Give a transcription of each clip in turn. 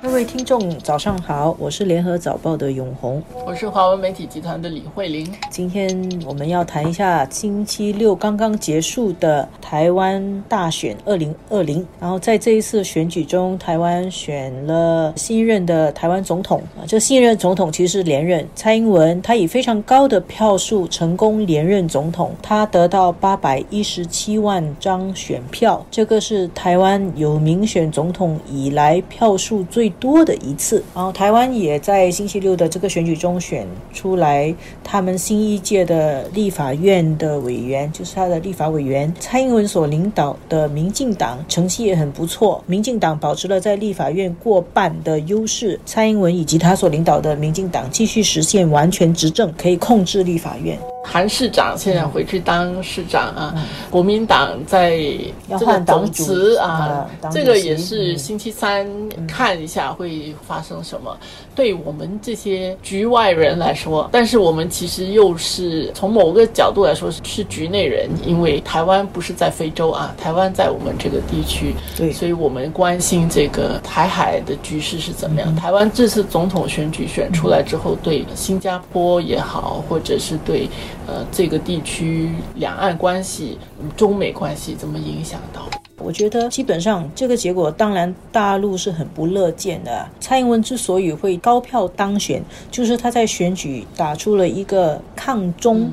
各位听众，早上好，我是联合早报的永红，我是华文媒体集团的李慧玲。今天我们要谈一下星期六刚刚结束的台湾大选二零二零。然后在这一次选举中，台湾选了新任的台湾总统啊，这新任总统其实是连任蔡英文，他以非常高的票数成功连任总统，他得到八百一十七万张选票，这个是台湾有民选总统以来票数最多的一次。然后台湾也在星期六的这个选举中选出来他们新一届的立法院的委员，就是他的立法委员蔡英文所领导的民进党成绩也很不错，民进党保持了在立法院过半的优势，蔡英文以及他所领导的民进党继续实现完全执政，可以控制立法院。韩市长现在回去当市长啊，国民党在这个总辞啊，这个也是星期三看一下会发生什么。对我们这些局外人来说，但是我们其实又是从某个角度来说是局内人，因为台湾不是在非洲啊，台湾在我们这个地区，对，所以我们关心这个台海的局势是怎么样。台湾这次总统选举选出来之后，对新加坡也好，或者是对。呃，这个地区两岸关系、中美关系怎么影响到？我觉得基本上这个结果，当然大陆是很不乐见的。蔡英文之所以会高票当选，就是他在选举打出了一个抗中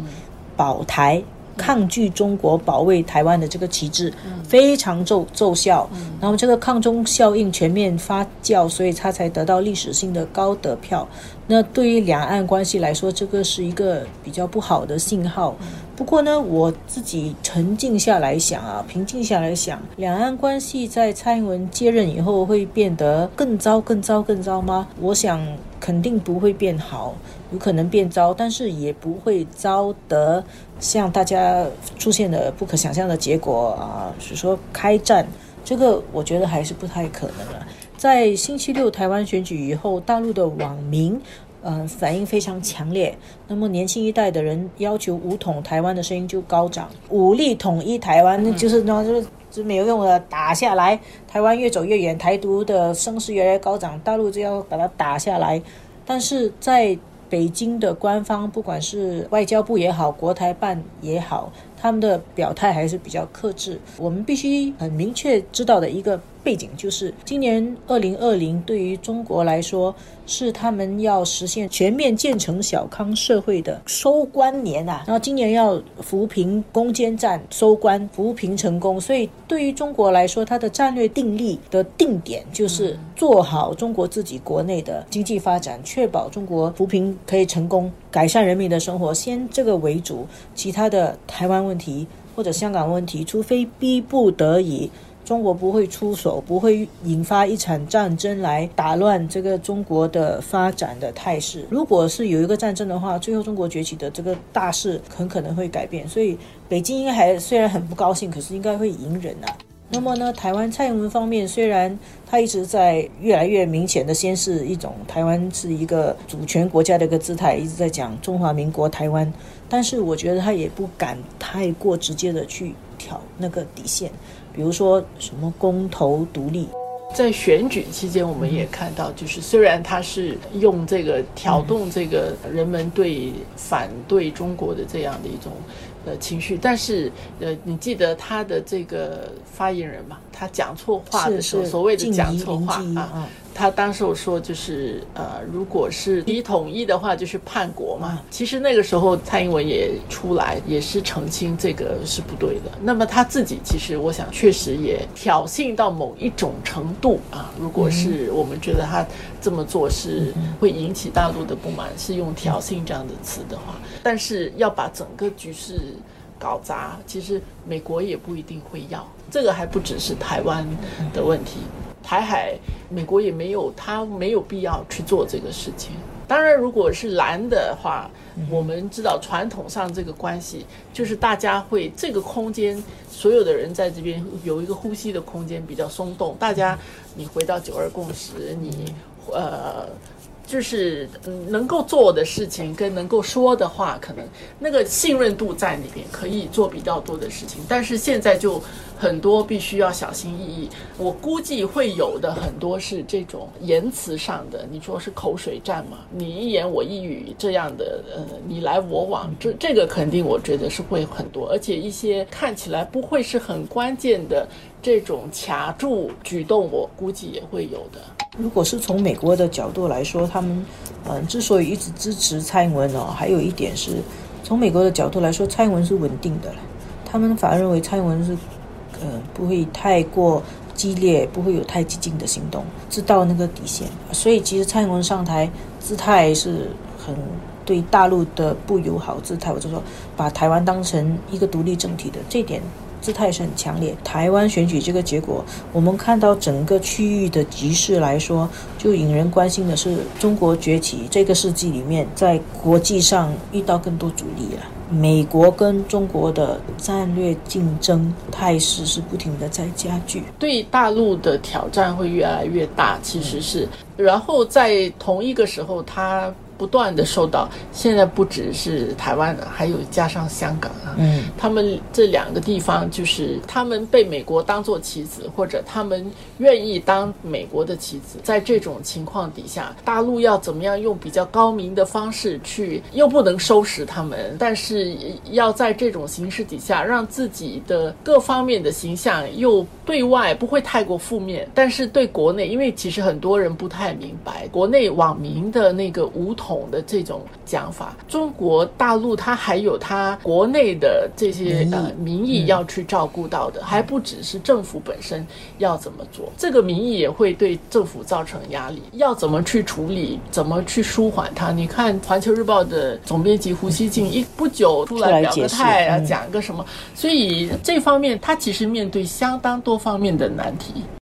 保台。抗拒中国、保卫台湾的这个旗帜非常奏奏效，然后这个抗中效应全面发酵，所以他才得到历史性的高得票。那对于两岸关系来说，这个是一个比较不好的信号。不过呢，我自己沉静下来想啊，平静下来想，两岸关系在蔡英文接任以后会变得更糟、更糟、更糟吗？我想肯定不会变好，有可能变糟，但是也不会糟得像大家出现的不可想象的结果啊，是说开战，这个我觉得还是不太可能了。在星期六台湾选举以后，大陆的网民。嗯，反应非常强烈。那么年轻一代的人要求武统台湾的声音就高涨，武力统一台湾，那就是那就是是没有用的，打下来，台湾越走越远，台独的声势越来越高涨，大陆就要把它打下来。但是在北京的官方，不管是外交部也好，国台办也好，他们的表态还是比较克制。我们必须很明确知道的一个。背景就是，今年二零二零对于中国来说是他们要实现全面建成小康社会的收官年啊。然后今年要扶贫攻坚战收官，扶贫成功。所以对于中国来说，它的战略定力的定点就是做好中国自己国内的经济发展，确保中国扶贫可以成功，改善人民的生活，先这个为主。其他的台湾问问题或者香港问题，除非逼不得已。中国不会出手，不会引发一场战争来打乱这个中国的发展的态势。如果是有一个战争的话，最后中国崛起的这个大势很可能会改变。所以北京应该还虽然很不高兴，可是应该会隐忍啊。那么呢，台湾蔡英文方面虽然他一直在越来越明显的先是一种台湾是一个主权国家的一个姿态，一直在讲中华民国台湾，但是我觉得他也不敢太过直接的去挑那个底线。比如说什么公投独立，在选举期间，我们也看到，就是虽然他是用这个挑动这个人们对反对中国的这样的一种呃情绪，但是呃，你记得他的这个发言人嘛？他讲错话的时候，所谓的讲错话啊。他当时我说就是呃，如果是你统一的话，就是叛国嘛。其实那个时候蔡英文也出来，也是澄清这个是不对的。那么他自己其实我想确实也挑衅到某一种程度啊。如果是我们觉得他这么做是会引起大陆的不满，是用挑衅这样的词的话，但是要把整个局势搞砸，其实美国也不一定会要。这个还不只是台湾的问题。台海，美国也没有，他没有必要去做这个事情。当然，如果是蓝的话，我们知道传统上这个关系就是大家会这个空间，所有的人在这边有一个呼吸的空间比较松动。大家，你回到九二共识，你呃就是嗯能够做的事情跟能够说的话，可能那个信任度在那边，可以做比较多的事情。但是现在就很多必须要小心翼翼。我估计会有的很多是这种言辞上的，你说是口水战嘛？你一言我一语这样的，呃，你来我往，这这个肯定我觉得是会很多，而且一些看起来不会是很关键的这种卡住举动，我估计也会有的。如果是从美国的角度来说，他们嗯之所以一直支持蔡英文哦，还有一点是从美国的角度来说，蔡英文是稳定的了。他们反而认为蔡英文是呃不会太过激烈，不会有太激进的行动，知道那个底线。所以其实蔡英文上台姿态是很对大陆的不友好姿态，或者说把台湾当成一个独立政体的这点。姿态是很强烈。台湾选举这个结果，我们看到整个区域的局势来说，就引人关心的是中国崛起这个世纪里面，在国际上遇到更多阻力了。美国跟中国的战略竞争态势是不停的在加剧，对大陆的挑战会越来越大。其实是，然后在同一个时候，它。不断的受到，现在不只是台湾的，还有加上香港啊，嗯，他们这两个地方就是他们被美国当做棋子，或者他们愿意当美国的棋子。在这种情况底下，大陆要怎么样用比较高明的方式去，又不能收拾他们，但是要在这种形势底下，让自己的各方面的形象又对外不会太过负面，但是对国内，因为其实很多人不太明白国内网民的那个无统。的这种讲法，中国大陆它还有它国内的这些呃民意要去照顾到的，还不只是政府本身要怎么做，这个民意也会对政府造成压力，要怎么去处理，怎么去舒缓它？你看《环球日报》的总编辑胡锡进一不久出来表个态啊，讲个什么，所以这方面他其实面对相当多方面的难题。